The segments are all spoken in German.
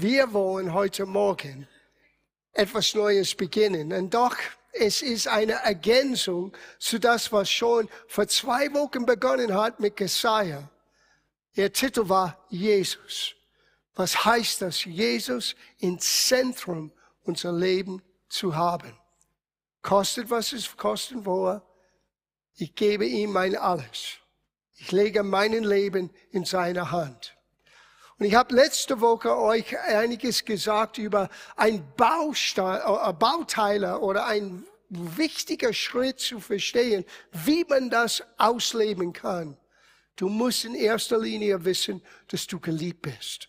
wir wollen heute Morgen etwas Neues beginnen. Und doch, es ist eine Ergänzung zu das, was schon vor zwei Wochen begonnen hat mit Jesaja. Ihr Titel war Jesus. Was heißt das? Jesus im Zentrum unser Leben zu haben. Kostet, was es kosten wolle. Ich gebe ihm mein Alles. Ich lege mein Leben in seine Hand. Und ich habe letzte Woche euch einiges gesagt über ein Baustein, äh, Bauteiler oder ein wichtiger Schritt zu verstehen, wie man das ausleben kann. Du musst in erster Linie wissen, dass du geliebt bist.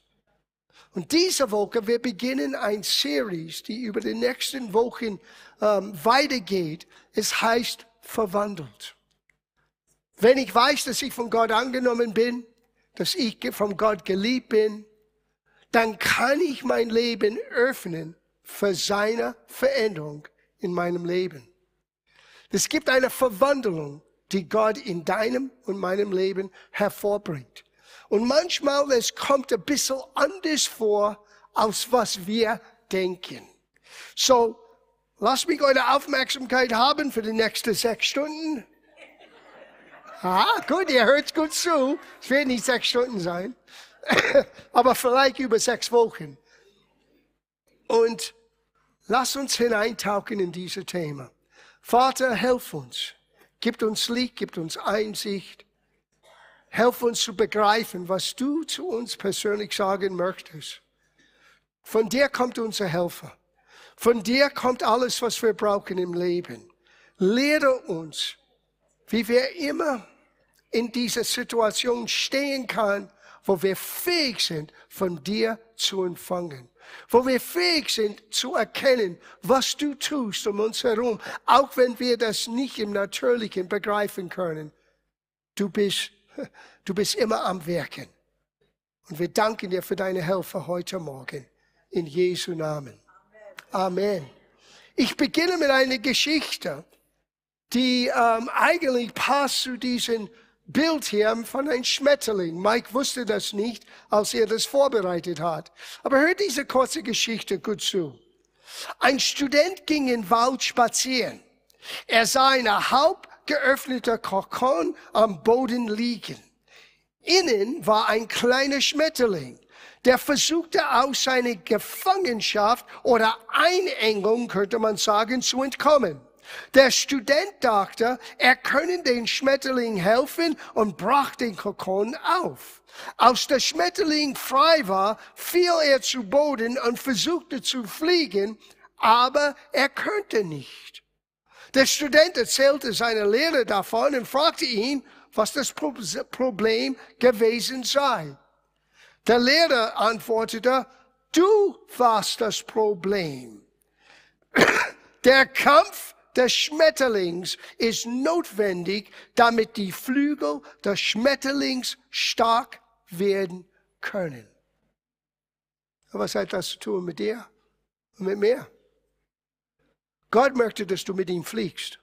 Und diese Woche, wir beginnen ein Series, die über die nächsten Wochen ähm, weitergeht. Es heißt verwandelt. Wenn ich weiß, dass ich von Gott angenommen bin, dass ich von Gott geliebt bin, dann kann ich mein Leben öffnen für seine Veränderung in meinem Leben. Es gibt eine Verwandlung, die Gott in deinem und meinem Leben hervorbringt. Und manchmal es kommt ein bisschen anders vor, als was wir denken. So, lass mich eure Aufmerksamkeit haben für die nächsten sechs Stunden. Ah, gut, ihr hört gut zu. Es wird nicht sechs Stunden sein, aber vielleicht über sechs Wochen. Und lass uns hineintauchen in dieses Thema. Vater, helf uns. Gib uns Licht, gib uns Einsicht. Helf uns zu begreifen, was du zu uns persönlich sagen möchtest. Von dir kommt unser Helfer. Von dir kommt alles, was wir brauchen im Leben. Lehre uns, wie wir immer in dieser Situation stehen kann, wo wir fähig sind, von dir zu empfangen. Wo wir fähig sind zu erkennen, was du tust um uns herum, auch wenn wir das nicht im Natürlichen begreifen können. Du bist, du bist immer am Werken. Und wir danken dir für deine Helfer heute Morgen. In Jesu Namen. Amen. Ich beginne mit einer Geschichte, die ähm, eigentlich passt zu diesem Bild hier von einem Schmetterling. Mike wusste das nicht, als er das vorbereitet hat. Aber hört diese kurze Geschichte gut zu. Ein Student ging in Wald spazieren. Er sah eine halb geöffnete Kokon am Boden liegen. Innen war ein kleiner Schmetterling, der versuchte aus seiner Gefangenschaft oder Einengung, könnte man sagen, zu entkommen. Der Student dachte, er könne den Schmetterling helfen und brach den Kokon auf. Als der Schmetterling frei war, fiel er zu Boden und versuchte zu fliegen, aber er konnte nicht. Der Student erzählte seiner Lehrer davon und fragte ihn, was das Problem gewesen sei. Der Lehrer antwortete, du warst das Problem. Der Kampf des Schmetterlings ist notwendig, damit die Flügel des Schmetterlings stark werden können. Was hat das zu tun mit dir und mit mir? Gott möchte, dass du mit ihm fliegst.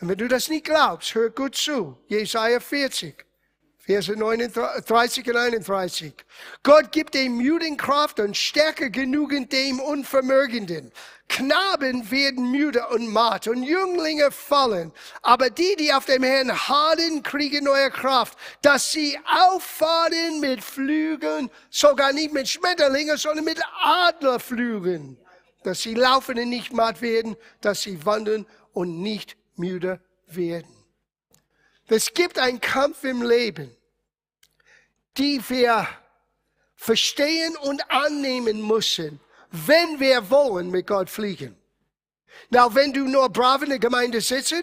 Und wenn du das nicht glaubst, hör gut zu. Jesaja 40. Verse 30 und 31. Gott gibt dem Müden Kraft und Stärke genügend dem Unvermögenden. Knaben werden müde und matt und Jünglinge fallen. Aber die, die auf dem Herrn harren, kriegen neue Kraft, dass sie auffahren mit Flügeln, sogar nicht mit Schmetterlingen, sondern mit Adlerflügeln. Dass sie laufen und nicht matt werden, dass sie wandern und nicht müde werden. Es gibt einen Kampf im Leben, die wir verstehen und annehmen müssen, wenn wir wollen mit Gott fliegen. Na, wenn du nur brav in der Gemeinde sitzen,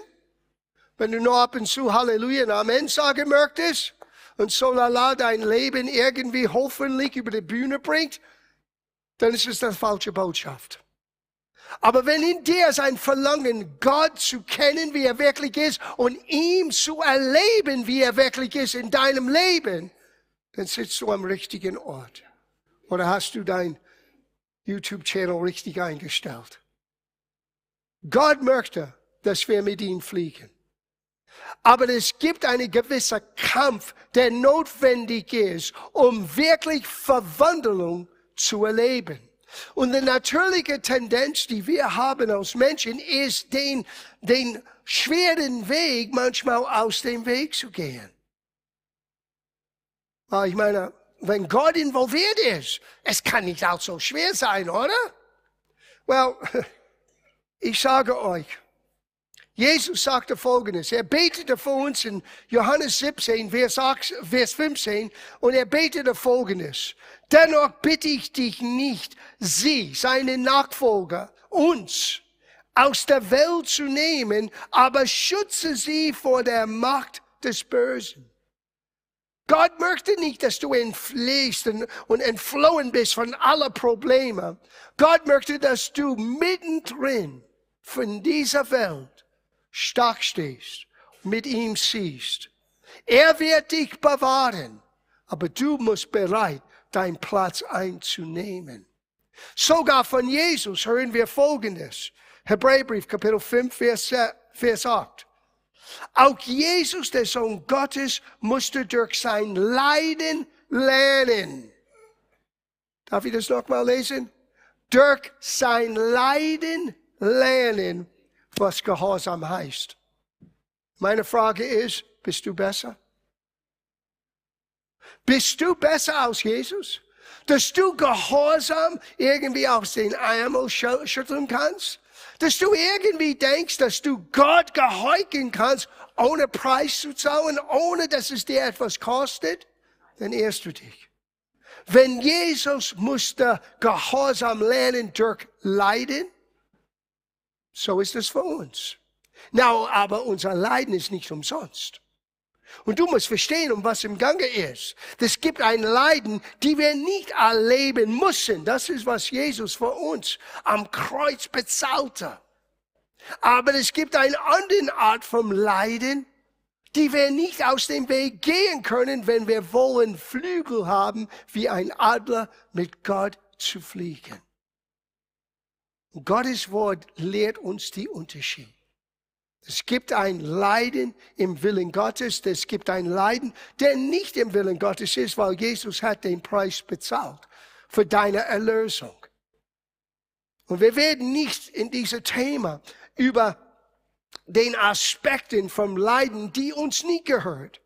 wenn du nur ab und zu Halleluja und Amen sagen möchtest und so lala dein Leben irgendwie hoffentlich über die Bühne bringt, dann ist es eine falsche Botschaft. Aber wenn in dir sein Verlangen, Gott zu kennen, wie er wirklich ist, und ihm zu erleben, wie er wirklich ist in deinem Leben, dann sitzt du am richtigen Ort. Oder hast du dein YouTube-Channel richtig eingestellt? Gott möchte, dass wir mit ihm fliegen. Aber es gibt einen gewissen Kampf, der notwendig ist, um wirklich Verwandlung zu erleben. Und die natürliche Tendenz, die wir haben als Menschen, ist, den, den schweren Weg manchmal aus dem Weg zu gehen. Ich meine, wenn Gott involviert ist, es kann nicht auch so schwer sein, oder? Well, ich sage euch, Jesus sagte Folgendes. Er betete für uns in Johannes 17, Vers, 8, Vers 15, und er betete Folgendes. Dennoch bitte ich dich nicht, sie, seine Nachfolger, uns aus der Welt zu nehmen, aber schütze sie vor der Macht des Bösen. Gott möchte nicht, dass du entfliehst und entflohen bist von aller Probleme. Gott möchte, dass du mittendrin von dieser Welt stark stehst, mit ihm siehst. Er wird dich bewahren, aber du musst bereit, deinen Platz einzunehmen. Sogar von Jesus hören wir Folgendes. Hebräerbrief, Kapitel 5, Vers, Vers 8. Auch Jesus, der Sohn Gottes, musste durch sein Leiden lernen. Darf ich das nochmal lesen? Durch sein Leiden lernen, was Gehorsam heißt. Meine Frage ist, bist du besser? Bist du besser als Jesus? Dass du Gehorsam irgendwie aus den Ärmel schütteln kannst? Dass du irgendwie denkst, dass du Gott gehorchen kannst, ohne Preis zu zahlen, ohne dass es dir etwas kostet, dann irrst du dich. Wenn Jesus musste Gehorsam lernen durch Leiden, so ist es für uns. Now, aber unser Leiden ist nicht umsonst. Und du musst verstehen, um was im Gange ist. Es gibt ein Leiden, die wir nicht erleben müssen. Das ist, was Jesus für uns am Kreuz bezahlte. Aber es gibt eine andere Art von Leiden, die wir nicht aus dem Weg gehen können, wenn wir wollen Flügel haben, wie ein Adler mit Gott zu fliegen. Gottes Wort lehrt uns die Unterschied. Es gibt ein Leiden im Willen Gottes, es gibt ein Leiden, der nicht im Willen Gottes ist, weil Jesus hat den Preis bezahlt für deine Erlösung. Und wir werden nicht in diesem Thema über den Aspekten vom Leiden, die uns nie gehört.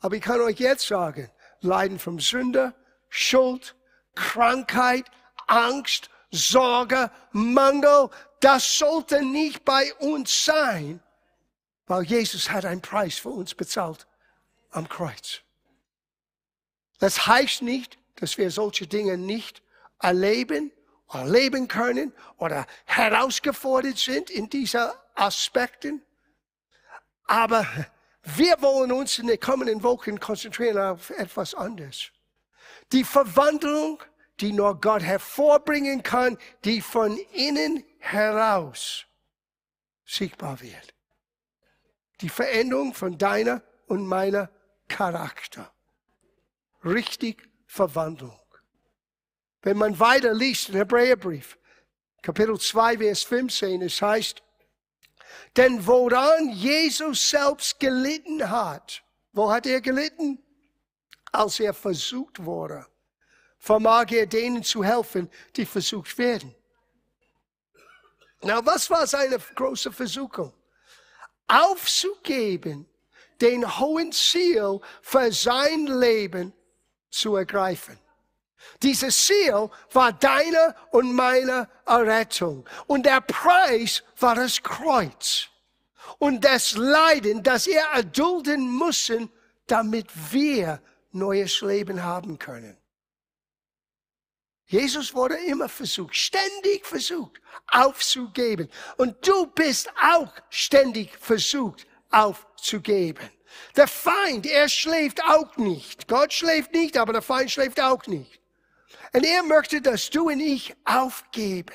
Aber ich kann euch jetzt sagen, Leiden vom Sünder, Schuld, Krankheit, Angst, Sorge, Mangel, das sollte nicht bei uns sein, weil Jesus hat einen Preis für uns bezahlt am Kreuz. Das heißt nicht, dass wir solche Dinge nicht erleben, erleben können oder herausgefordert sind in diesen Aspekten. Aber wir wollen uns in den kommenden Wochen konzentrieren auf etwas anderes. Die Verwandlung die nur Gott hervorbringen kann, die von innen heraus sichtbar wird. Die Veränderung von deiner und meiner Charakter. Richtig Verwandlung. Wenn man weiter liest in Hebräerbrief, Kapitel 2, Vers 15, es heißt, denn woran Jesus selbst gelitten hat, wo hat er gelitten? Als er versucht wurde vermag er denen zu helfen, die versucht werden. Na, was war seine große Versuchung? Aufzugeben, den hohen Ziel für sein Leben zu ergreifen. Dieses Ziel war deine und meine Errettung. Und der Preis war das Kreuz. Und das Leiden, das er erdulden mussten, damit wir neues Leben haben können. Jesus wurde immer versucht, ständig versucht, aufzugeben. Und du bist auch ständig versucht, aufzugeben. Der Feind, er schläft auch nicht. Gott schläft nicht, aber der Feind schläft auch nicht. Und er möchte, dass du und ich aufgeben.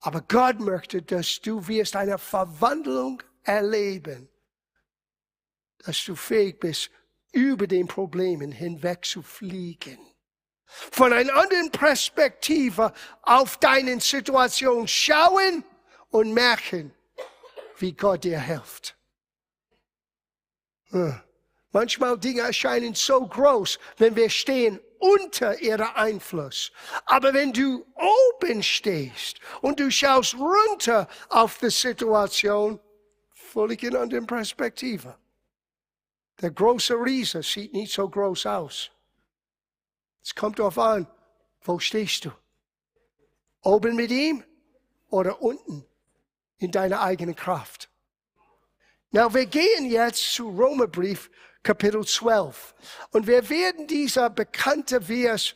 Aber Gott möchte, dass du wirst eine Verwandlung erleben. Dass du fähig bist, über den Problemen hinweg zu fliegen von einer anderen Perspektive auf deine Situation schauen und merken, wie Gott dir hilft. Manchmal Dinge erscheinen so groß, wenn wir stehen unter ihrer Einfluss. Aber wenn du oben stehst und du schaust runter auf die Situation, völlig in anderen Perspektive. Der große Riese sieht nicht so groß aus. Es kommt darauf an, wo stehst du? Oben mit ihm oder unten in deiner eigenen Kraft? Na, wir gehen jetzt zu Römerbrief Kapitel 12. Und wir werden dieser bekannte Vers,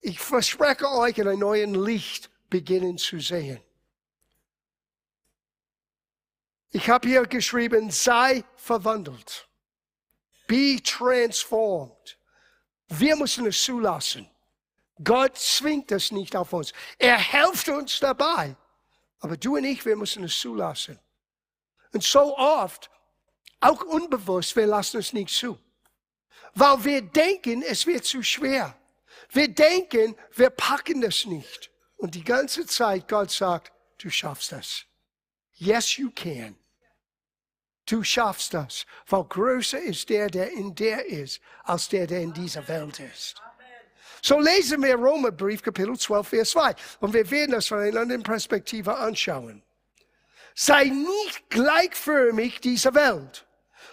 ich verspreche euch, in einem neuen Licht beginnen zu sehen. Ich habe hier geschrieben, sei verwandelt. Be transformed. Wir müssen es zulassen. Gott zwingt es nicht auf uns. Er hilft uns dabei. Aber du und ich, wir müssen es zulassen. Und so oft auch unbewusst, wir lassen es nicht zu. Weil wir denken, es wird zu schwer. Wir denken, wir packen das nicht. Und die ganze Zeit Gott sagt, du schaffst das. Yes, you can. Du schaffst das, weil größer ist der, der in der ist, als der, der in dieser Welt ist. So lesen wir Römerbrief Kapitel 12, Vers 2. Und wir werden das von einer anderen Perspektive anschauen. Sei nicht gleichförmig dieser Welt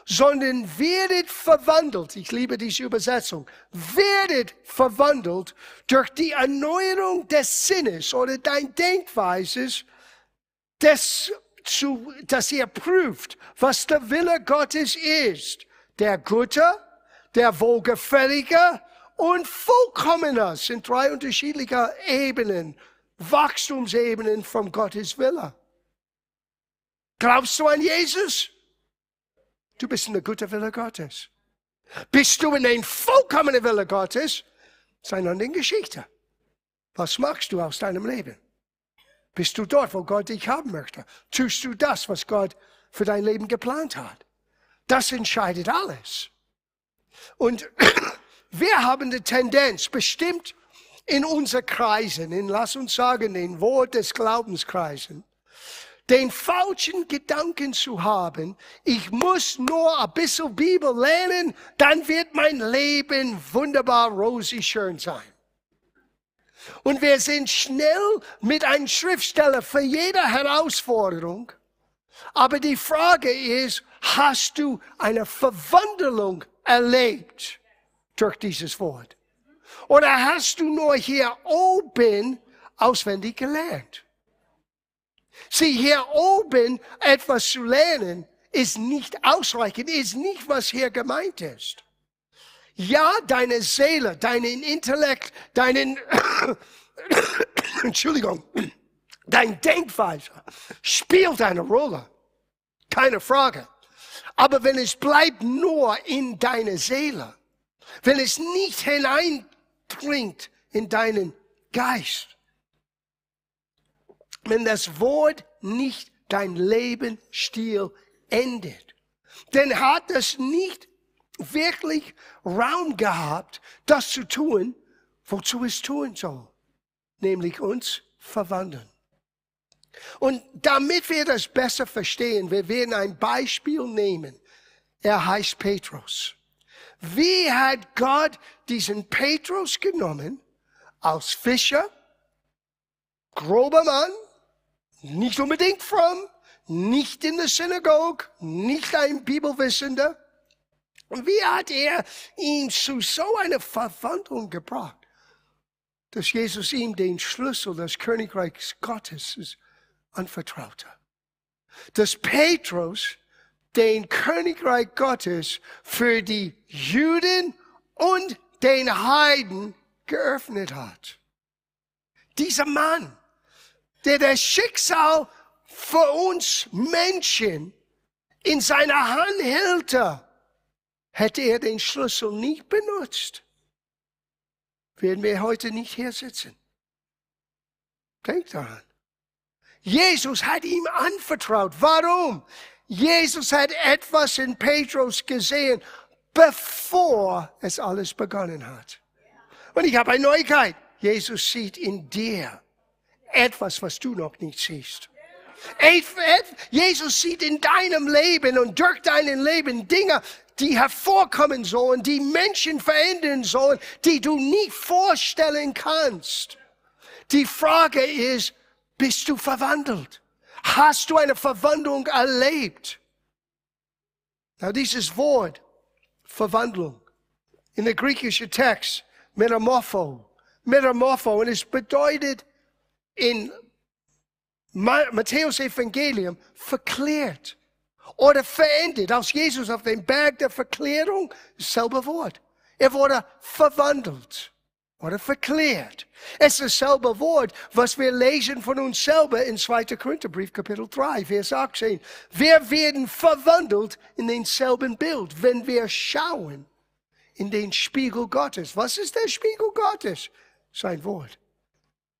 sondern werdet verwandelt, ich liebe diese Übersetzung, werdet verwandelt durch die Erneuerung des Sinnes oder dein Denkweises, des, zu, dass ihr prüft, was der Wille Gottes ist, der Gute, der Wohlgefällige und Vollkommener sind drei unterschiedliche Ebenen, Wachstumsebenen von Gottes Wille. Glaubst du an Jesus? Du bist in der guten Wille Gottes. Bist du in den vollkommenen Wille Gottes? Ist eine andere Geschichte. Was machst du aus deinem Leben? Bist du dort, wo Gott dich haben möchte? Tust du das, was Gott für dein Leben geplant hat? Das entscheidet alles. Und wir haben die Tendenz, bestimmt in unseren Kreisen, in, lass uns sagen, den Wort des Glaubenskreisen, den falschen Gedanken zu haben, ich muss nur ein bisschen Bibel lernen, dann wird mein Leben wunderbar rosig schön sein. Und wir sind schnell mit einem Schriftsteller für jede Herausforderung. Aber die Frage ist, hast du eine Verwandlung erlebt durch dieses Wort? Oder hast du nur hier oben auswendig gelernt? Sieh, hier oben etwas zu lernen, ist nicht ausreichend, ist nicht, was hier gemeint ist. Ja, deine Seele, deinen Intellekt, deinen, Entschuldigung, dein Denkweise spielt eine Rolle. Keine Frage. Aber wenn es bleibt nur in deine Seele, wenn es nicht hineindringt in deinen Geist, wenn das Wort nicht dein Lebensstil endet. Denn hat es nicht wirklich Raum gehabt, das zu tun, wozu es tun soll, nämlich uns verwandeln. Und damit wir das besser verstehen, wir werden ein Beispiel nehmen. Er heißt Petrus. Wie hat Gott diesen Petrus genommen als Fischer, grober Mann, nicht unbedingt fromm, nicht in der Synagoge, nicht ein Bibelwissender. Und wie hat er ihn zu so einer Verwandlung gebracht, dass Jesus ihm den Schlüssel des Königreichs Gottes anvertraute? Dass Petrus den Königreich Gottes für die Juden und den Heiden geöffnet hat. Dieser Mann der das Schicksal für uns Menschen in seiner Hand hält, hätte er den Schlüssel nicht benutzt, werden wir heute nicht hier sitzen. Denkt daran. Jesus hat ihm anvertraut. Warum? Jesus hat etwas in Petrus gesehen, bevor es alles begonnen hat. Und ich habe eine Neuigkeit. Jesus sieht in dir etwas, was du noch nicht siehst. Jesus sieht in deinem Leben und durch dein Leben Dinge, die hervorkommen sollen, die Menschen verändern sollen, die du nie vorstellen kannst. Die Frage ist, bist du verwandelt? Hast du eine Verwandlung erlebt? Na, dieses Wort, Verwandlung, in der griechischen Text, Metamorpho, Metamorpho, und es bedeutet in Matthäus Evangelium verklärt oder verändert. Als Jesus auf dem Berg der Verklärung, dasselbe Wort. Er wurde verwandelt oder verklärt. Es ist dasselbe Wort, was wir lesen von uns selber in 2. Korintherbrief, Kapitel 3, Vers 18. Wir werden verwandelt in denselben Bild, wenn wir schauen in den Spiegel Gottes. Was ist der Spiegel Gottes? Sein Wort.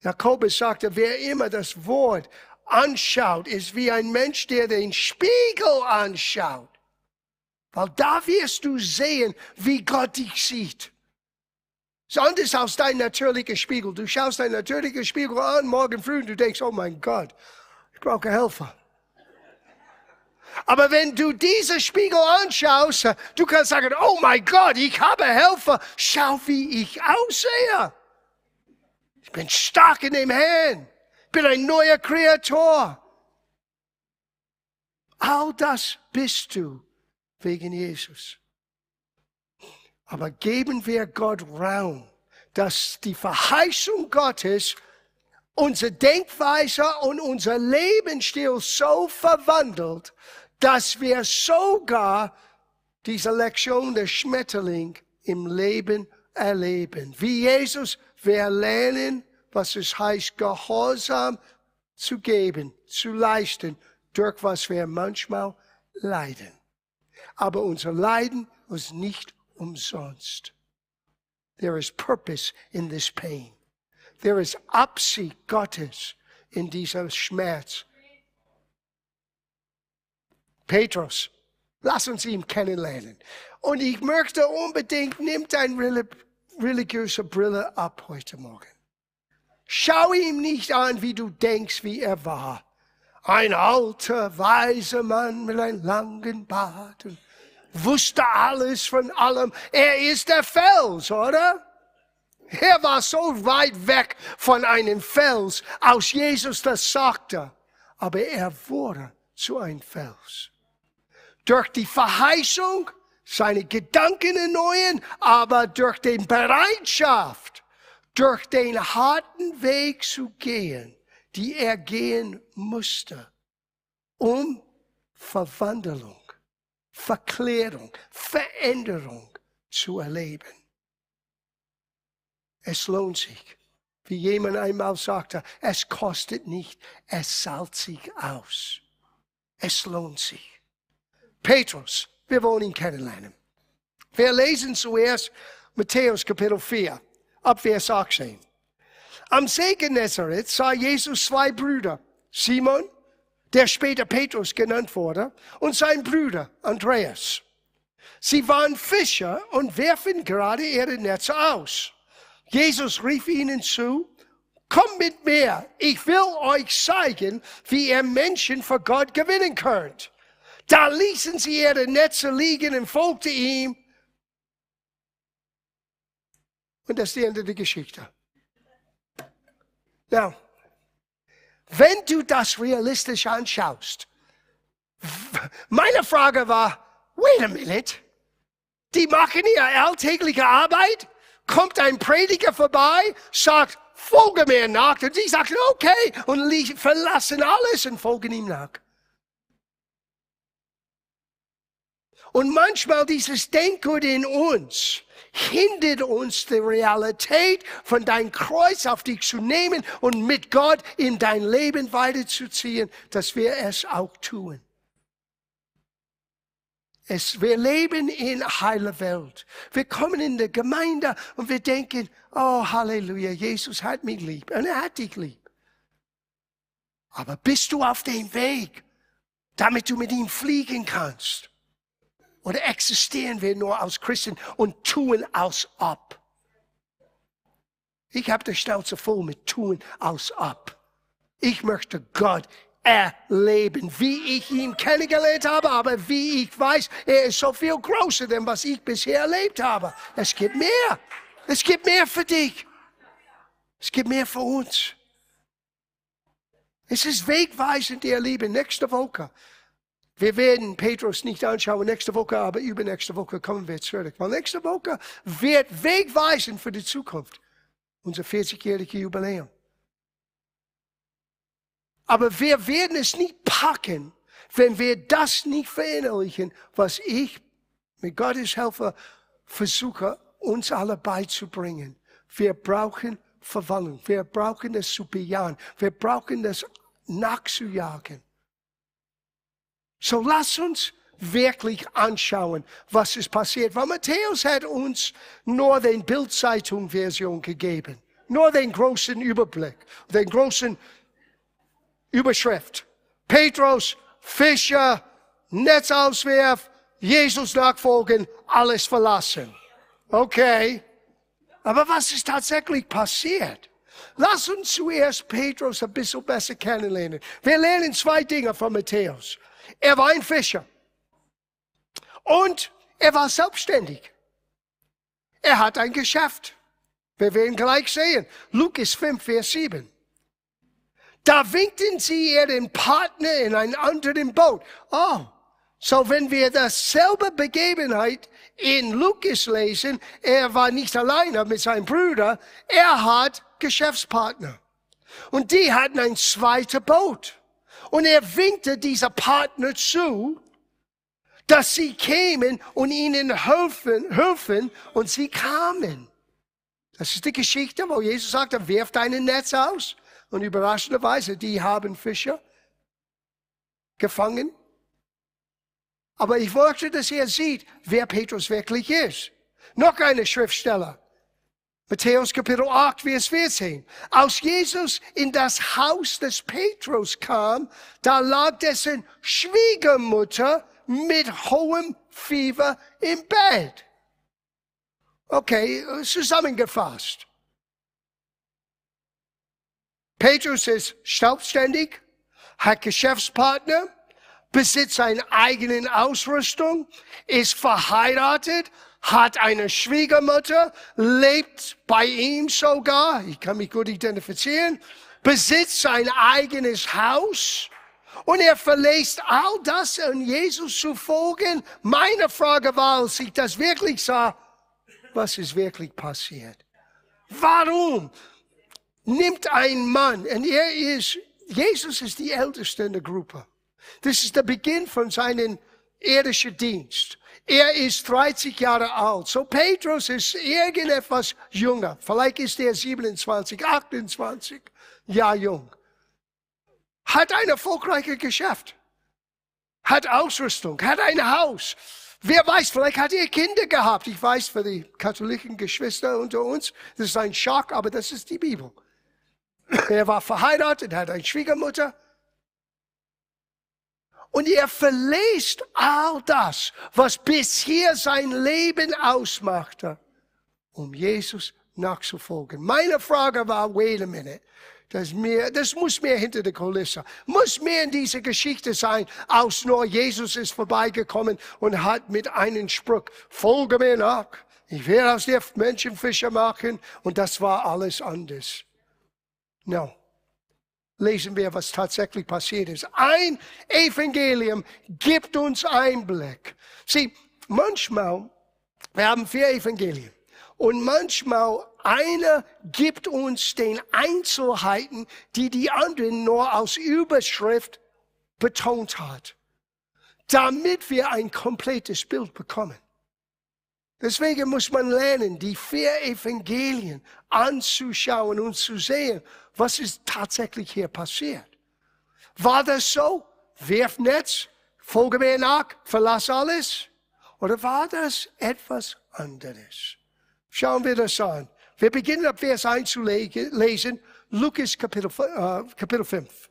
Jakobus sagte, wer immer das Wort anschaut, ist wie ein Mensch, der den Spiegel anschaut. Weil da wirst du sehen, wie Gott dich sieht. Es anders als dein natürlicher Spiegel. Du schaust dein natürlicher Spiegel an morgen früh und du denkst, oh mein Gott, ich brauche Helfer. Aber wenn du diesen Spiegel anschaust, du kannst sagen, oh mein Gott, ich habe Helfer. Schau, wie ich aussehe. Ich bin stark in dem Herrn. Ich bin ein neuer Kreator. All das bist du wegen Jesus. Aber geben wir Gott Raum, dass die Verheißung Gottes unsere Denkweise und unser Lebensstil so verwandelt, dass wir sogar diese Lektion der Schmetterling im Leben erleben. Wie Jesus, wir lernen, was es heißt, Gehorsam zu geben, zu leisten, durch was wir manchmal leiden. Aber unser Leiden ist nicht umsonst. There is purpose in this pain. There is Absicht Gottes in diesem Schmerz. Petrus, lass uns ihn kennenlernen. Und ich möchte unbedingt, nimm deine religiöse Brille ab heute Morgen. Schau ihm nicht an, wie du denkst, wie er war. Ein alter, weiser Mann mit einem langen Bart und wusste alles von allem. Er ist der Fels, oder? Er war so weit weg von einem Fels, als Jesus das sagte. Aber er wurde zu einem Fels. Durch die Verheißung, seine Gedanken erneuern, aber durch die Bereitschaft, durch den harten Weg zu gehen, die er gehen musste, um Verwandlung Verklärung, Veränderung zu erleben. Es lohnt sich. Wie jemand einmal sagte, es kostet nicht, es zahlt sich aus. Es lohnt sich. Petrus, wir wollen ihn kennenlernen. Wir lesen zuerst Matthäus Kapitel 4, ab Vers 18. Am See Genezareth sah Jesus zwei Brüder, Simon der später Petrus genannt wurde, und sein Bruder Andreas. Sie waren Fischer und werfen gerade ihre Netze aus. Jesus rief ihnen zu, Kommt mit mir, ich will euch zeigen, wie ihr Menschen für Gott gewinnen könnt. Da ließen sie ihre Netze liegen und folgte ihm. Und das ist die Ende der Geschichte. Now, wenn du das realistisch anschaust, meine Frage war, wait a minute, die machen ihre alltägliche Arbeit, kommt ein Prediger vorbei, sagt, folge mir nach, und sie sagen, okay, und verlassen alles und folgen ihm nach. Und manchmal dieses Denken in uns, hindert uns die Realität von dein Kreuz auf dich zu nehmen und mit Gott in dein Leben weiterzuziehen, dass wir es auch tun. Es, wir leben in heiler Welt. Wir kommen in der Gemeinde und wir denken, oh Halleluja, Jesus hat mich lieb und er hat dich lieb. Aber bist du auf dem Weg, damit du mit ihm fliegen kannst? Oder existieren wir nur als Christen und tun als ob? Ich habe die Schnauze voll mit tun als ob. Ich möchte Gott erleben, wie ich ihn kennengelernt habe, aber wie ich weiß, er ist so viel größer, denn was ich bisher erlebt habe. Es gibt mehr. Es gibt mehr für dich. Es gibt mehr für uns. Es ist wegweisend, ihr Lieben, nächste Woche. Wir werden Petrus nicht anschauen nächste Woche, aber übernächste Woche kommen wir zurück. Weil nächste Woche wird wegweisend für die Zukunft. Unser 40-jährige Jubiläum. Aber wir werden es nicht packen, wenn wir das nicht verinnerlichen, was ich mit Gottes Hilfe versuche, uns alle beizubringen. Wir brauchen Verwandlung. Wir brauchen das zu bejahen. Wir brauchen das nachzujagen. So lass uns wirklich anschauen, was ist passiert. Weil Matthäus hat uns nur den Bildzeitung-Version gegeben. Nur den großen Überblick, den großen Überschrift. Petrus, Fischer, Netz auswerf, Jesus nachfolgen, alles verlassen. Okay. Aber was ist tatsächlich passiert? Lass uns zuerst Petrus ein bisschen besser kennenlernen. Wir lernen zwei Dinge von Matthäus. Er war ein Fischer. Und er war selbstständig. Er hat ein Geschäft. Wir werden gleich sehen. Lukas 5, Vers 7. Da winkten sie ihren Partner in ein anderen Boot. Oh, so wenn wir dasselbe Begebenheit in Lukas lesen, er war nicht alleine mit seinem Bruder, er hat Geschäftspartner. Und die hatten ein zweites Boot. Und er winkte dieser Partner zu, dass sie kämen und ihnen helfen, helfen und sie kamen. Das ist die Geschichte, wo Jesus sagte, wirf dein Netz aus. Und überraschenderweise, die haben Fische gefangen. Aber ich wollte, dass ihr seht, wer Petrus wirklich ist. Noch eine Schriftsteller. Matthäus Kapitel 8, Vers 14. Als Jesus in das Haus des Petrus kam, da lag dessen Schwiegermutter mit hohem Fieber im Bett. Okay, zusammengefasst. Petrus ist selbstständig, hat Geschäftspartner, besitzt seine eigene Ausrüstung, ist verheiratet, hat eine Schwiegermutter, lebt bei ihm sogar, ich kann mich gut identifizieren, besitzt sein eigenes Haus und er verlässt all das, um Jesus zu folgen. Meine Frage war, als ich das wirklich sah, was ist wirklich passiert? Warum nimmt ein Mann, und er ist, Jesus ist die Älteste in der Gruppe. Das ist der Beginn von seinem irdischen Dienst. Er ist 30 Jahre alt. So Petrus ist irgendetwas jünger. Vielleicht ist er 27, 28 Jahre jung. Hat ein erfolgreiches Geschäft. Hat Ausrüstung. Hat ein Haus. Wer weiß, vielleicht hat er Kinder gehabt. Ich weiß, für die katholischen Geschwister unter uns, das ist ein Schock, aber das ist die Bibel. Er war verheiratet, hat eine Schwiegermutter, und er verlässt all das, was bisher sein Leben ausmachte, um Jesus nachzufolgen. Meine Frage war, wait a minute. Das, mehr, das muss mehr hinter der Kulisse. Muss mehr in dieser Geschichte sein, als nur Jesus ist vorbeigekommen und hat mit einem Spruch, folge mir nach. Ich werde aus dir Menschenfischer machen. Und das war alles anders. No lesen wir, was tatsächlich passiert ist. Ein Evangelium gibt uns Einblick. Sieh, manchmal, wir haben vier Evangelien. Und manchmal einer gibt uns den Einzelheiten, die die anderen nur aus Überschrift betont hat, damit wir ein komplettes Bild bekommen. Deswegen muss man lernen, die vier Evangelien anzuschauen und zu sehen, was ist tatsächlich hier passiert. War das so? Wirf Netz, folge mir nach, verlass alles? Oder war das etwas anderes? Schauen wir das an. Wir beginnen ab Vers 1 zu lesen, Lukas Kapitel, äh, Kapitel 5.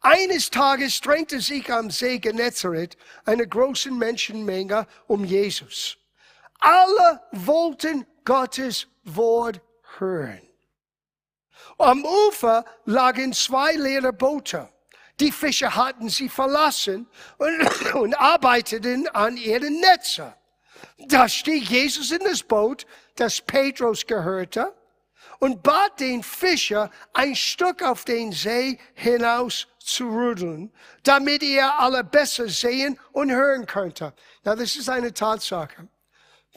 Eines Tages drängte sich am See Genezareth eine große Menschenmenge um Jesus. Alle wollten Gottes Wort hören. Am Ufer lagen zwei leere Boote. Die Fischer hatten sie verlassen und, und arbeiteten an ihren Netze. Da stieg Jesus in das Boot, das Petrus gehörte, und bat den Fischer, ein Stück auf den See hinaus zu rudeln, damit ihr alle besser sehen und hören könnte. Na, das ist eine Tatsache.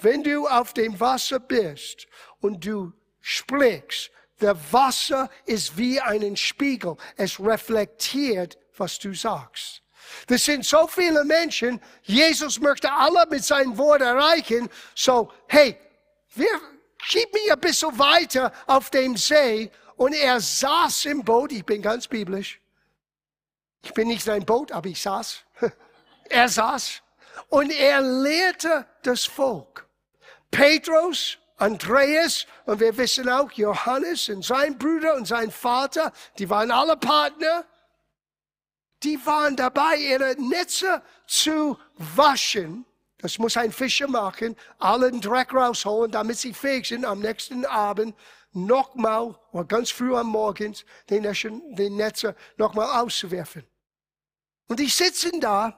Wenn du auf dem Wasser bist und du sprichst, der Wasser ist wie einen Spiegel. Es reflektiert, was du sagst. Das sind so viele Menschen. Jesus möchte alle mit seinem Wort erreichen. So, hey, wir, schieb mich ein bisschen weiter auf dem See. Und er saß im Boot. Ich bin ganz biblisch. Ich bin nicht sein Boot, aber ich saß. Er saß. Und er lehrte das Volk. Petrus, Andreas und wir wissen auch Johannes und sein Bruder und sein Vater, die waren alle Partner. Die waren dabei, ihre Netze zu waschen. Das muss ein Fischer machen, allen Dreck rausholen, damit sie fähig sind, am nächsten Abend nochmal oder ganz früh am Morgen den, Netze nochmal auszuwerfen. Und die sitzen da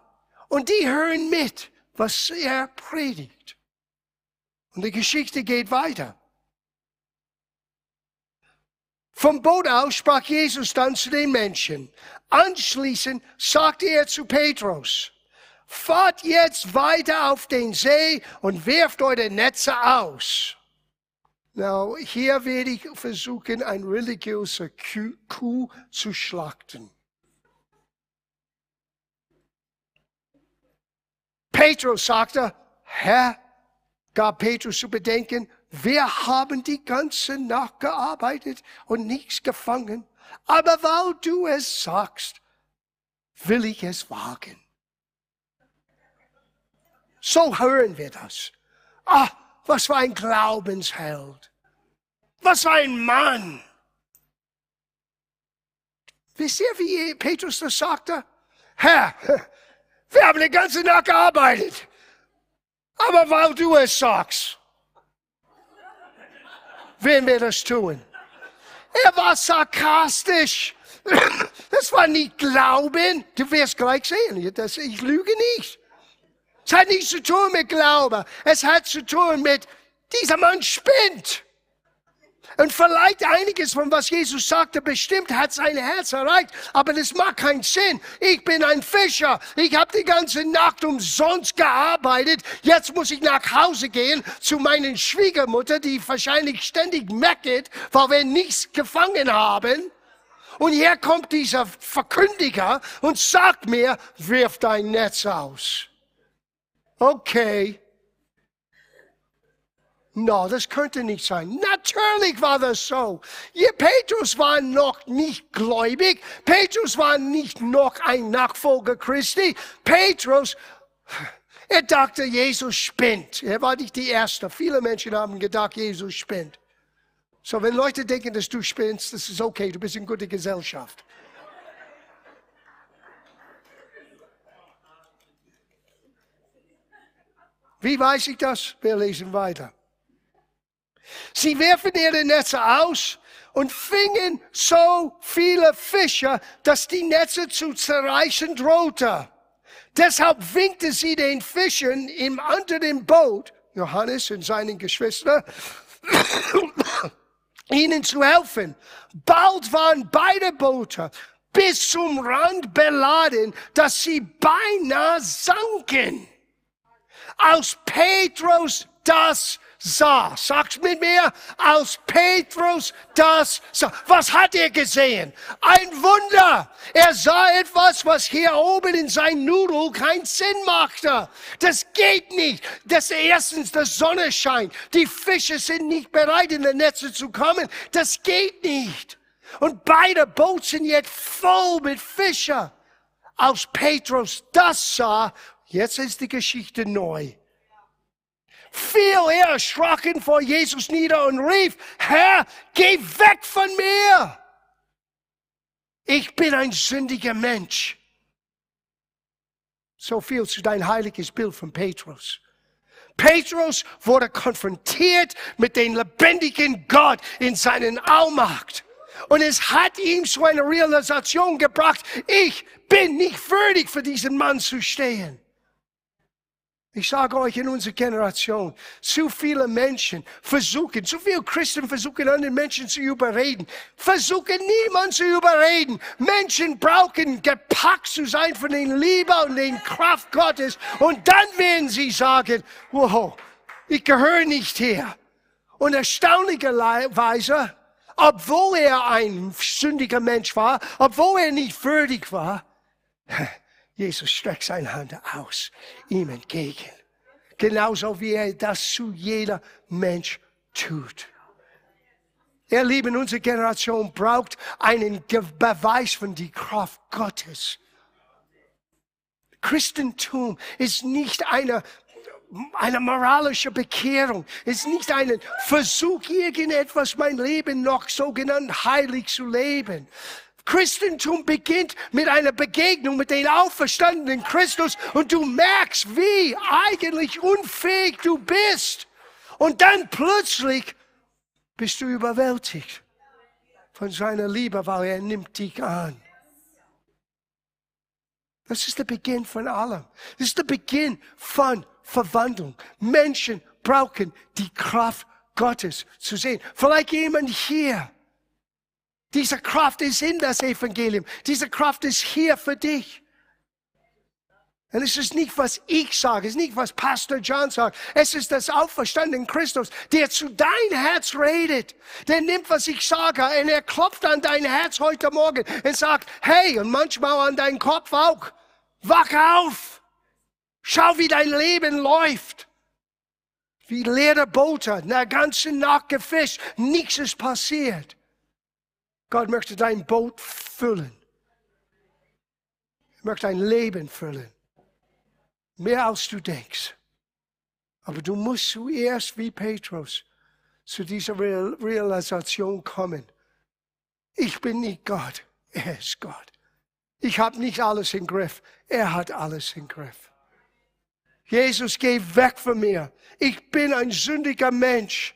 und die hören mit, was er predigt. Und die Geschichte geht weiter. Vom Boot aus sprach Jesus dann zu den Menschen. Anschließend sagte er zu Petrus, fahrt jetzt weiter auf den See und werft eure Netze aus. Now, hier werde ich versuchen, ein religiöser Kuh zu schlachten. Petrus sagte, Herr, gab Petrus zu bedenken, wir haben die ganze Nacht gearbeitet und nichts gefangen. Aber weil du es sagst, will ich es wagen. So hören wir das. Ah, was für ein Glaubensheld. Was für ein Mann. Wisst ihr, wie Petrus das sagte? Herr, wir haben die ganze Nacht gearbeitet. Aber weil du es sagst, werden wir das tun. Er war sarkastisch. Das war nicht Glauben. Du wirst gleich sehen, das, ich lüge nicht. Es hat nichts zu tun mit Glauben. Es hat zu tun mit, dieser Mann spinnt. Und vielleicht einiges von was Jesus sagte, bestimmt hat sein Herz erreicht, aber das macht keinen Sinn. Ich bin ein Fischer. Ich habe die ganze Nacht umsonst gearbeitet. Jetzt muss ich nach Hause gehen zu meinen Schwiegermutter, die wahrscheinlich ständig meckert, weil wir nichts gefangen haben. Und hier kommt dieser Verkündiger und sagt mir, wirf dein Netz aus. Okay. No, das könnte nicht sein. Natürlich war das so. Petrus war noch nicht gläubig. Petrus war nicht noch ein Nachfolger Christi. Petrus, er dachte, Jesus spinnt. Er war nicht die Erste. Viele Menschen haben gedacht, Jesus spinnt. So, wenn Leute denken, dass du spinnst, das ist okay. Du bist in guter Gesellschaft. Wie weiß ich das? Wir lesen weiter. Sie werfen ihre Netze aus und fingen so viele Fische, dass die Netze zu zerreißen drohte. Deshalb winkte sie den Fischen im anderen Boot, Johannes und seinen Geschwistern, ihnen zu helfen. Bald waren beide Boote bis zum Rand beladen, dass sie beinahe sanken. Aus Petrus das sah. Sag's mit mir, als Petrus das sah. Was hat er gesehen? Ein Wunder. Er sah etwas, was hier oben in sein Nudel keinen Sinn machte. Das geht nicht. Das erstens, die Sonne scheint. Die Fische sind nicht bereit, in die Netze zu kommen. Das geht nicht. Und beide Boote sind jetzt voll mit Fischen. Als Petrus das sah, jetzt ist die Geschichte neu fiel er erschrocken vor Jesus nieder und rief, Herr, geh weg von mir. Ich bin ein sündiger Mensch. So viel zu dein heiliges Bild von Petrus. Petrus wurde konfrontiert mit dem lebendigen Gott in seinen Allmacht. Und es hat ihm so eine Realisation gebracht, ich bin nicht würdig für diesen Mann zu stehen. Ich sage euch in unserer Generation, zu viele Menschen versuchen, zu viele Christen versuchen, anderen Menschen zu überreden, versuchen niemand zu überreden. Menschen brauchen gepackt zu sein von den Liebe und den Kraft Gottes und dann werden sie sagen, wow, ich gehöre nicht her. Und erstaunlicherweise, obwohl er ein sündiger Mensch war, obwohl er nicht würdig war, Jesus streckt seine Hand aus, ihm entgegen. Genauso wie er das zu jeder Mensch tut. Ihr Lieben, unsere Generation braucht einen Beweis von die Kraft Gottes. Christentum ist nicht eine eine moralische Bekehrung. Ist nicht ein Versuch, irgendetwas mein Leben noch sogenannt heilig zu leben. Christentum beginnt mit einer Begegnung mit dem auferstandenen Christus und du merkst, wie eigentlich unfähig du bist. Und dann plötzlich bist du überwältigt von seiner Liebe, weil er nimmt dich an. Das ist der Beginn von allem. Das ist der Beginn von Verwandlung. Menschen brauchen die Kraft Gottes zu sehen. Vielleicht jemand hier. Diese Kraft ist in das Evangelium. Diese Kraft ist hier für dich. Und es ist nicht, was ich sage, es ist nicht, was Pastor John sagt. Es ist das Auferstanden Christus, der zu dein Herz redet. Der nimmt, was ich sage, und er klopft an dein Herz heute Morgen und sagt, hey, und manchmal an deinen Kopf auch, wach auf. Schau, wie dein Leben läuft. Wie leere Boote, eine ganze Nacht gefischt, nichts ist passiert. Gott möchte dein Boot füllen. Er möchte dein Leben füllen. Mehr als du denkst. Aber du musst zuerst wie Petrus zu dieser Realisation kommen. Ich bin nicht Gott, er ist Gott. Ich habe nicht alles im Griff, er hat alles im Griff. Jesus, geh weg von mir. Ich bin ein sündiger Mensch.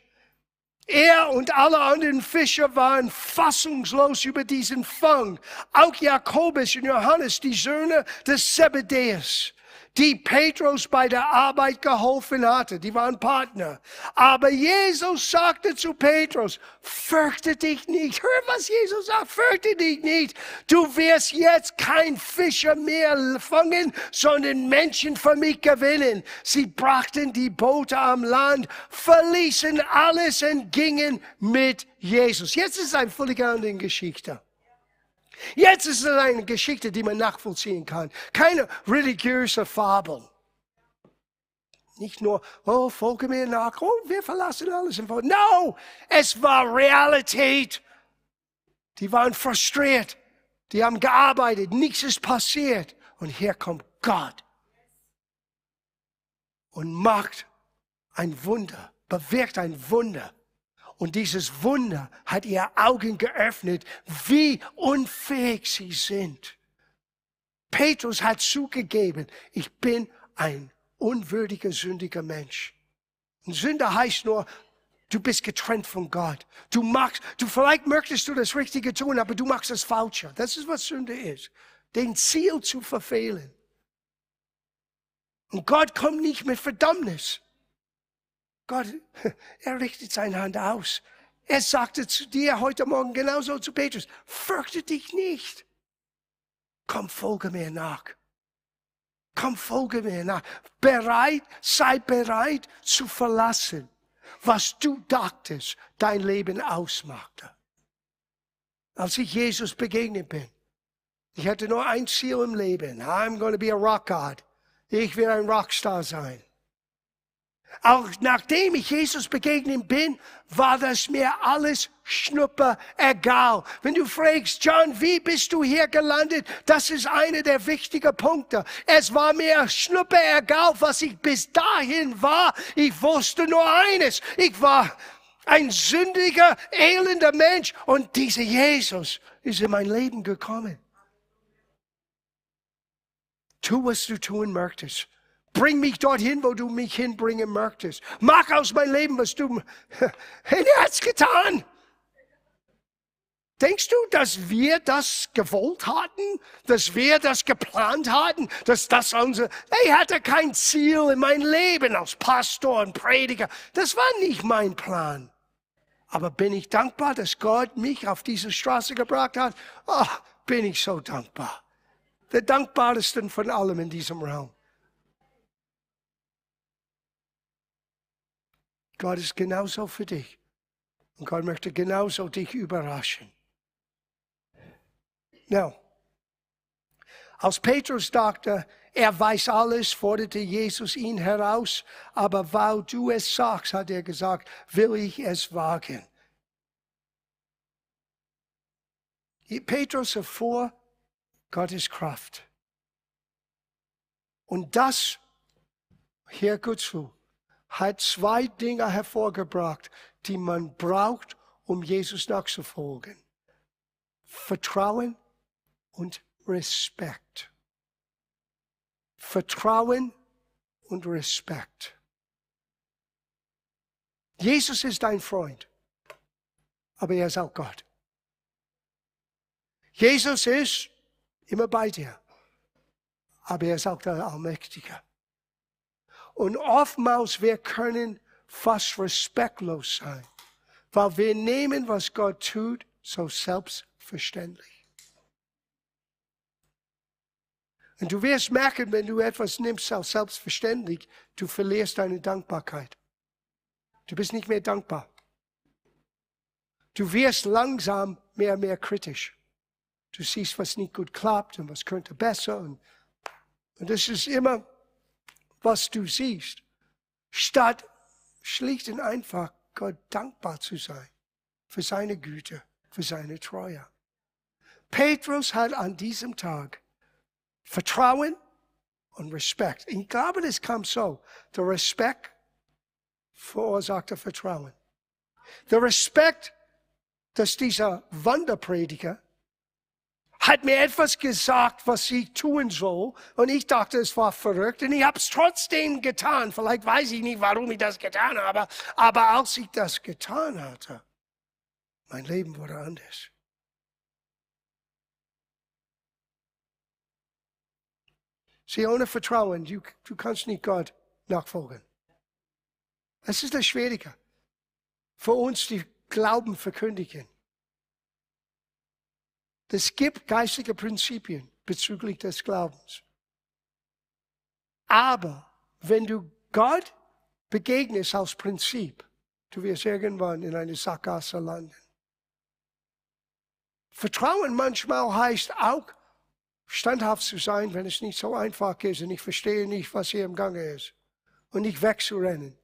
Er und alle anderen Fischer waren fassungslos über diesen Fang. Auch Jakobus und Johannes, die Söhne des Zebedäus die Petrus bei der Arbeit geholfen hatte. Die waren Partner. Aber Jesus sagte zu Petrus, fürchte dich nicht. Hör, was Jesus sagt, fürchte dich nicht. Du wirst jetzt kein Fischer mehr fangen, sondern Menschen für mich gewinnen. Sie brachten die Boote am Land, verließen alles und gingen mit Jesus. Jetzt ist es eine völlig andere Geschichte. Jetzt ist es eine Geschichte, die man nachvollziehen kann. Keine religiöse Fabel. Nicht nur, oh, folge mir nach, oh, wir verlassen alles. No, es war Realität. Die waren frustriert. Die haben gearbeitet. Nichts ist passiert. Und hier kommt Gott und macht ein Wunder, bewirkt ein Wunder. Und dieses Wunder hat ihr Augen geöffnet, wie unfähig sie sind. Petrus hat zugegeben, ich bin ein unwürdiger, sündiger Mensch. Und Sünder heißt nur, du bist getrennt von Gott. Du machst, du vielleicht möchtest du das Richtige tun, aber du machst das Falsche. Das ist was Sünde ist. Den Ziel zu verfehlen. Und Gott kommt nicht mit Verdammnis. Gott, er richtet seine Hand aus. Er sagte zu dir heute Morgen genauso zu Petrus, fürchte dich nicht. Komm, folge mir nach. Komm, folge mir nach. Bereit, sei bereit zu verlassen, was du dachtest, dein Leben ausmachte. Als ich Jesus begegnet bin, ich hatte nur ein Ziel im Leben. I'm going to be a rock god. Ich will ein Rockstar sein. Auch nachdem ich Jesus begegnet bin, war das mir alles schnuppe egal. Wenn du fragst, John, wie bist du hier gelandet? Das ist einer der wichtigen Punkte. Es war mir schnuppe egal, was ich bis dahin war. Ich wusste nur eines. Ich war ein sündiger, elender Mensch und dieser Jesus ist in mein Leben gekommen. Tu, was du tun möchtest. Bring mich dorthin, wo du mich hinbringen möchtest. Mach aus meinem Leben, was du. Und er hat's getan. Denkst du, dass wir das gewollt hatten? Dass wir das geplant hatten? Dass das unser, ich hatte kein Ziel in meinem Leben als Pastor und Prediger. Das war nicht mein Plan. Aber bin ich dankbar, dass Gott mich auf diese Straße gebracht hat? Oh, bin ich so dankbar. Der dankbarste von allem in diesem Raum. Gott ist genauso für dich. Und Gott möchte genauso dich überraschen. Now, als Petrus dachte, er weiß alles, forderte Jesus ihn heraus, aber weil du es sagst, hat er gesagt, will ich es wagen. Petrus erfuhr Gottes Kraft. Und das, hier gut zu, hat zwei Dinge hervorgebracht, die man braucht, um Jesus nachzufolgen. Vertrauen und Respekt. Vertrauen und Respekt. Jesus ist dein Freund, aber er ist auch Gott. Jesus ist immer bei dir, aber er ist auch der Allmächtige. Und oftmals wir können fast respektlos sein, weil wir nehmen, was Gott tut, so selbstverständlich. Und du wirst merken, wenn du etwas nimmst als selbstverständlich, du verlierst deine Dankbarkeit. Du bist nicht mehr dankbar. Du wirst langsam mehr und mehr kritisch. Du siehst, was nicht gut klappt und was könnte besser. Und, und das ist immer, was du siehst. Statt schlicht und einfach Gott dankbar zu sein für seine Güte, für seine Treue. Petrus hat an diesem Tag Vertrauen und Respekt. Ich glaube, das kam so. Der Respekt verursachte Vertrauen. Der Respekt, dass dieser Wanderprediger hat mir etwas gesagt, was ich tun soll. Und ich dachte, es war verrückt. Und ich habe es trotzdem getan. Vielleicht weiß ich nicht, warum ich das getan habe. Aber als ich das getan hatte, mein Leben wurde anders. Sieh, ohne Vertrauen, du, du kannst nicht Gott nachfolgen. Das ist das Schwierige. Für uns, die Glauben verkündigen. Es gibt geistige Prinzipien bezüglich des Glaubens. Aber wenn du Gott begegnest als Prinzip, du wirst irgendwann in eine Sackgasse landen. Vertrauen manchmal heißt auch, standhaft zu sein, wenn es nicht so einfach ist und ich verstehe nicht, was hier im Gange ist. Und nicht wegzurennen.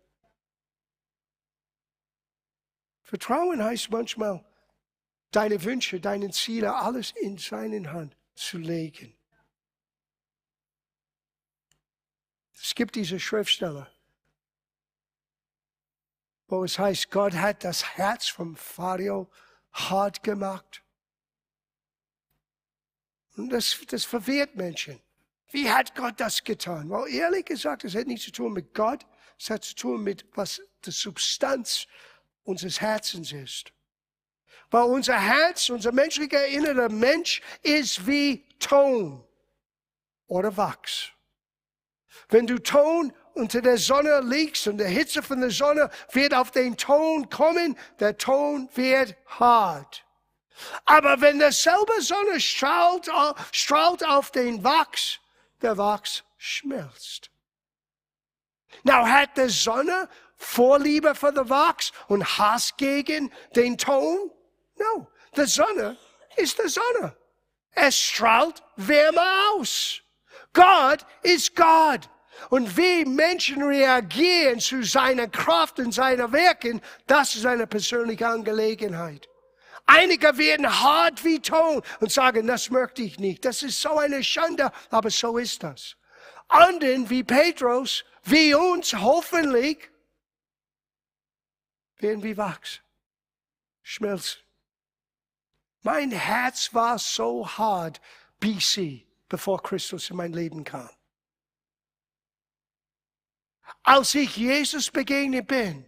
Vertrauen heißt manchmal, deine Wünsche, deine Ziele, alles in seinen Hand zu legen. Es gibt diese Schriftsteller, wo es heißt, Gott hat das Herz vom Pharao hart gemacht und das, das verwehrt Menschen. Wie hat Gott das getan? Weil ehrlich gesagt, es hat nichts zu tun mit Gott, es hat zu tun mit, was die Substanz unseres Herzens ist. Weil unser Herz, unser menschlicher innerer Mensch ist wie Ton oder Wachs. Wenn du Ton unter der Sonne liegst und der Hitze von der Sonne wird auf den Ton kommen, der Ton wird hart. Aber wenn derselbe Sonne strahlt, strahlt auf den Wachs, der Wachs schmilzt. Now hat die Sonne Vorliebe für den Wachs und Hass gegen den Ton? No, die Sonne ist die Sonne. Es strahlt Wärme aus. Gott ist Gott. Und wie Menschen reagieren zu seiner Kraft und seiner Werken, das ist eine persönliche Angelegenheit. Einige werden hart wie Ton und sagen, das möchte ich nicht. Das ist so eine Schande, aber so ist das. Anderen wie Petrus, wie uns hoffentlich, werden wie Wachs, schmelzen. Mein Herz war so hart, BC, bevor Christus in mein Leben kam. Als ich Jesus begegnet bin,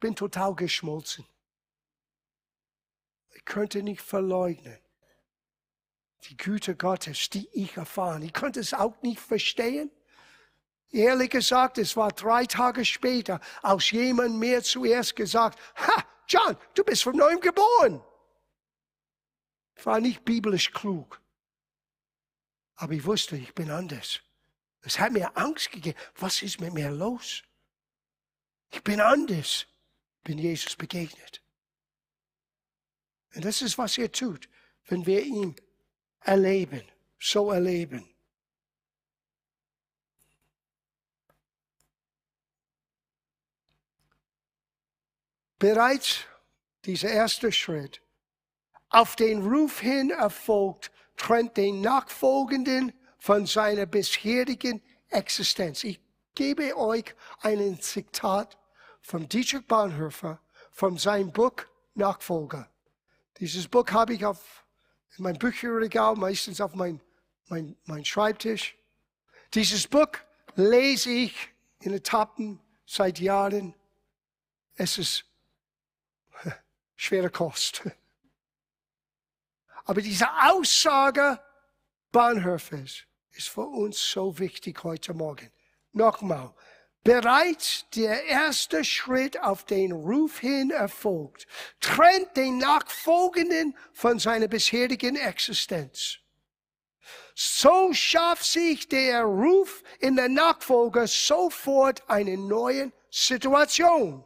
bin total geschmolzen. Ich könnte nicht verleugnen. Die Güte Gottes, die ich erfahren. Ich konnte es auch nicht verstehen. Ehrlich gesagt, es war drei Tage später, als jemand mir zuerst gesagt, ha, John, du bist von neuem geboren. Ich war nicht biblisch klug. Aber ich wusste, ich bin anders. Es hat mir Angst gegeben. Was ist mit mir los? Ich bin anders. Bin Jesus begegnet. Und das ist, was er tut, wenn wir ihn erleben, so erleben. Bereits dieser erste Schritt auf den Ruf hin erfolgt, trennt den Nachfolgenden von seiner bisherigen Existenz. Ich gebe euch einen Zitat von Dietrich Bonhoeffer von seinem Buch Nachfolger. Dieses Buch habe ich auf mein Bücherregal, meistens auf mein, mein, mein Schreibtisch. Dieses Buch lese ich in Etappen seit Jahren. Es ist schwere Kost. Aber diese Aussage Bonhoeffers ist für uns so wichtig heute Morgen. Nochmal, bereits der erste Schritt auf den Ruf hin erfolgt, trennt den Nachfolgenden von seiner bisherigen Existenz. So schafft sich der Ruf in der Nachfolger sofort eine neue Situation.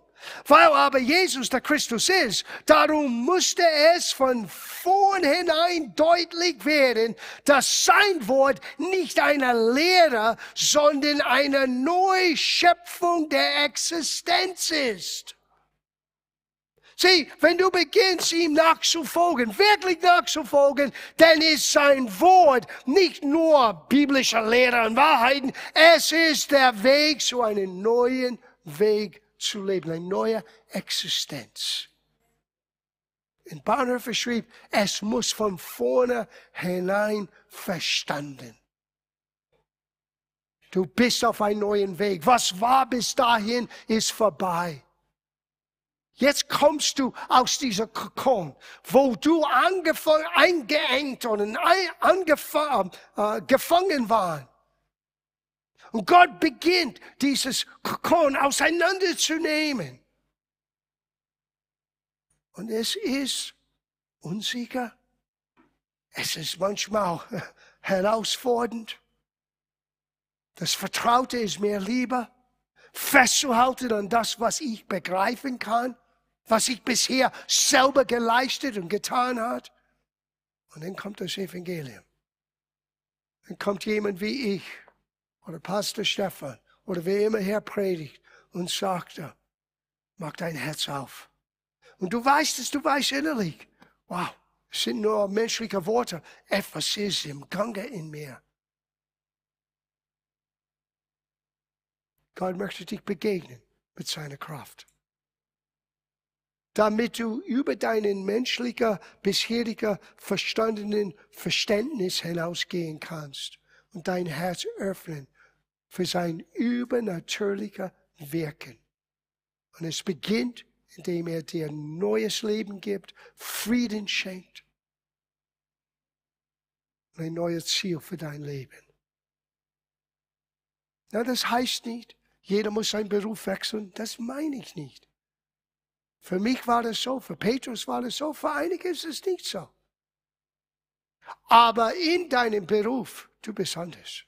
Weil aber Jesus der Christus ist, darum musste es von vornherein deutlich werden, dass sein Wort nicht eine Lehre, sondern eine Neuschöpfung der Existenz ist. Sieh, wenn du beginnst, ihm nachzufolgen, wirklich nachzufolgen, dann ist sein Wort nicht nur biblische Lehre und Wahrheiten, es ist der Weg zu einem neuen Weg zu leben, eine neue Existenz. In Bonhoeffer schrieb, es muss von vorne hinein verstanden. Du bist auf einem neuen Weg. Was war bis dahin, ist vorbei. Jetzt kommst du aus dieser Kokon, wo du angefangen, eingeengt und angefangen, äh, gefangen warst. Und Gott beginnt, dieses Kokon auseinanderzunehmen. Und es ist unsicher. Es ist manchmal herausfordernd. Das Vertraute ist mir lieber, festzuhalten an das, was ich begreifen kann, was ich bisher selber geleistet und getan hat. Und dann kommt das Evangelium. Dann kommt jemand wie ich oder Pastor Stefan oder wer immer her predigt und sagte, mach dein Herz auf. Und du weißt es, du weißt innerlich, wow, es sind nur menschliche Worte. Etwas ist im Gange in mir. Gott möchte dich begegnen mit seiner Kraft. Damit du über deinen menschlichen, bisherigen, verstandenen Verständnis hinausgehen kannst und dein Herz öffnen für sein übernatürlicher Wirken. Und es beginnt, indem er dir ein neues Leben gibt, Frieden schenkt und ein neues Ziel für dein Leben. Na, das heißt nicht, jeder muss seinen Beruf wechseln. Das meine ich nicht. Für mich war das so, für Petrus war das so, für einige ist es nicht so. Aber in deinem Beruf, du bist anders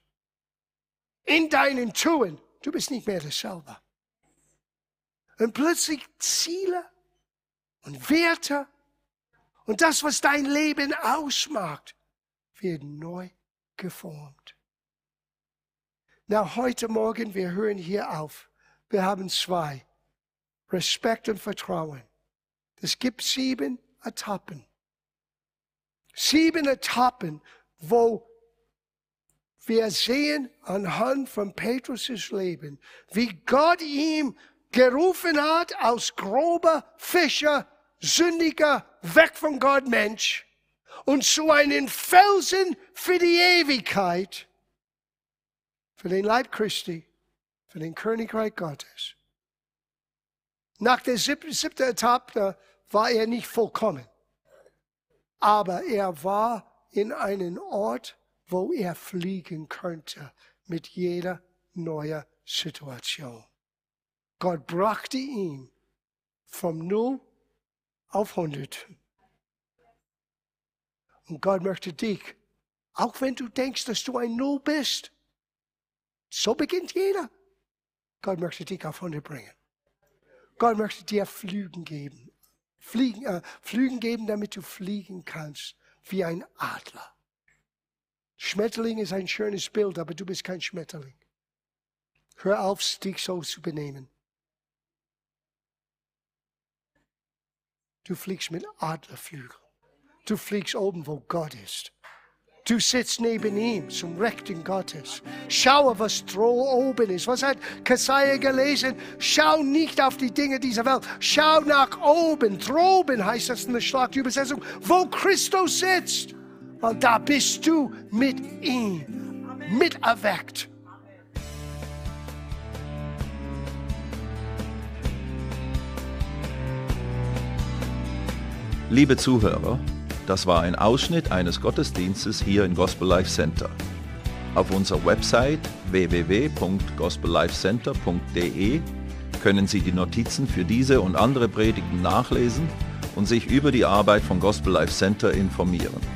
in deinem Tun, du bist nicht mehr dasselbe. Und plötzlich Ziele und Werte und das, was dein Leben ausmacht, wird neu geformt. Na, heute Morgen, wir hören hier auf. Wir haben zwei. Respekt und Vertrauen. Es gibt sieben Etappen. Sieben Etappen, wo wir sehen anhand von Petrus' Leben, wie Gott ihm gerufen hat als grober Fischer, sündiger, weg von Gott Mensch und zu einem Felsen für die Ewigkeit, für den Leib Christi, für den Königreich Gottes. Nach der siebten, siebten Etappe war er nicht vollkommen. aber er war in einen Ort, wo er fliegen könnte mit jeder neuen Situation. Gott brachte ihn vom Null auf 100. Und Gott möchte dich, auch wenn du denkst, dass du ein Null bist, so beginnt jeder. Gott möchte dich auf 100 bringen. Gott möchte dir Flügen geben. Fliegen, äh, Flügen geben, damit du fliegen kannst wie ein Adler. Schmetterling ist ein schönes Bild, aber du bist kein Schmetterling. Hör auf, dich so zu benehmen. Du fliegst mit Adlerflügeln. Du fliegst oben, wo Gott ist. Du sitzt neben ihm zum Rechten Gottes. Schau, was oben ist. Was hat Kasaja gelesen? Schau nicht auf die Dinge dieser Welt. Schau nach oben. Droben heißt das in der Schlagübersetzung, wo Christus sitzt. Weil da bist du mit ihm, miterweckt. Liebe Zuhörer, das war ein Ausschnitt eines Gottesdienstes hier im Gospel Life Center. Auf unserer Website www.gospellifecenter.de können Sie die Notizen für diese und andere Predigten nachlesen und sich über die Arbeit von Gospel Life Center informieren.